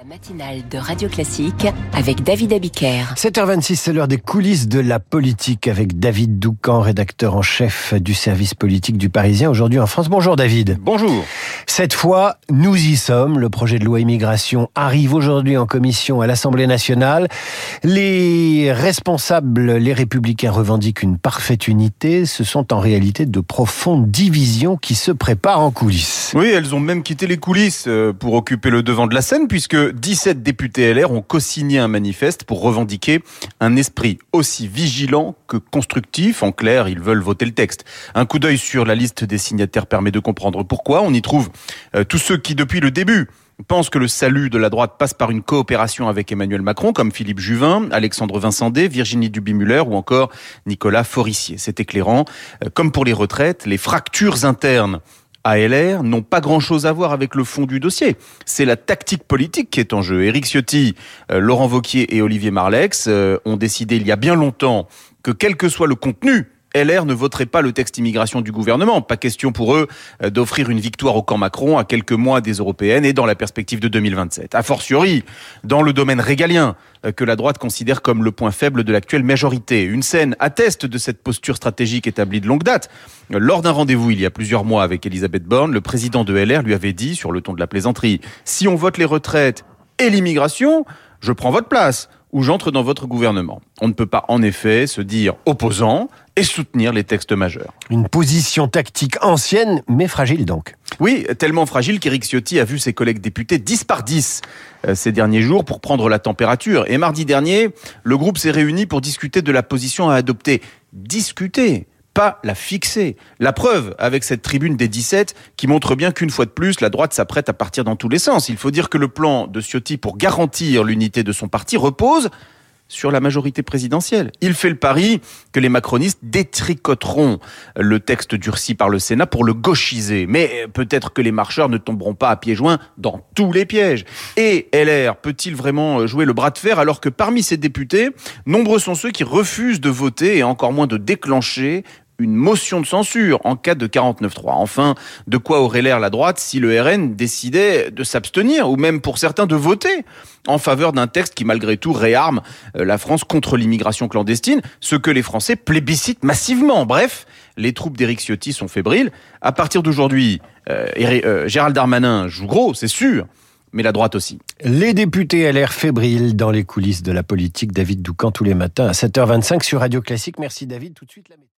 La matinale de Radio Classique avec David Abiker. 7h26, c'est l'heure des coulisses de la politique avec David Doucan, rédacteur en chef du service politique du Parisien aujourd'hui en France. Bonjour David. Bonjour. Cette fois, nous y sommes. Le projet de loi immigration arrive aujourd'hui en commission à l'Assemblée nationale. Les responsables, les républicains revendiquent une parfaite unité. Ce sont en réalité de profondes divisions qui se préparent en coulisses. Oui, elles ont même quitté les coulisses euh, pour occuper le devant de la scène puisque 17 députés LR ont co-signé un manifeste pour revendiquer un esprit aussi vigilant que constructif. En clair, ils veulent voter le texte. Un coup d'œil sur la liste des signataires permet de comprendre pourquoi. On y trouve tous ceux qui, depuis le début, pensent que le salut de la droite passe par une coopération avec Emmanuel Macron, comme Philippe Juvin, Alexandre Vincendé, Virginie Duby-Muller ou encore Nicolas Forissier. C'est éclairant. Euh, comme pour les retraites, les fractures internes ALR n'ont pas grand-chose à voir avec le fond du dossier. C'est la tactique politique qui est en jeu. Éric Ciotti, euh, Laurent Vauquier et Olivier Marlex euh, ont décidé il y a bien longtemps que quel que soit le contenu LR ne voterait pas le texte immigration du gouvernement. Pas question pour eux euh, d'offrir une victoire au camp Macron à quelques mois des européennes et dans la perspective de 2027. A fortiori, dans le domaine régalien euh, que la droite considère comme le point faible de l'actuelle majorité. Une scène atteste de cette posture stratégique établie de longue date. Lors d'un rendez-vous il y a plusieurs mois avec Elisabeth Borne, le président de LR lui avait dit, sur le ton de la plaisanterie, si on vote les retraites et l'immigration, je prends votre place ou j'entre dans votre gouvernement. On ne peut pas en effet se dire opposant et soutenir les textes majeurs. Une position tactique ancienne, mais fragile donc. Oui, tellement fragile qu'Éric Ciotti a vu ses collègues députés 10 par 10 euh, ces derniers jours pour prendre la température. Et mardi dernier, le groupe s'est réuni pour discuter de la position à adopter. Discuter pas la fixer. La preuve avec cette tribune des 17 qui montre bien qu'une fois de plus, la droite s'apprête à partir dans tous les sens. Il faut dire que le plan de Ciotti pour garantir l'unité de son parti repose sur la majorité présidentielle. Il fait le pari que les macronistes détricoteront le texte durci par le Sénat pour le gauchiser. Mais peut-être que les marcheurs ne tomberont pas à pieds joints dans tous les pièges. Et LR peut-il vraiment jouer le bras de fer alors que parmi ses députés, nombreux sont ceux qui refusent de voter et encore moins de déclencher une motion de censure en cas de 49-3. Enfin, de quoi aurait l'air la droite si le RN décidait de s'abstenir ou même pour certains de voter en faveur d'un texte qui malgré tout réarme euh, la France contre l'immigration clandestine, ce que les Français plébiscitent massivement. Bref, les troupes d'Éric Ciotti sont fébriles. À partir d'aujourd'hui, euh, euh, Gérald Darmanin joue gros, c'est sûr mais la droite aussi. Les députés LR fébriles dans les coulisses de la politique. David Doucan tous les matins à 7h25 sur Radio Classique. Merci David. Tout de suite la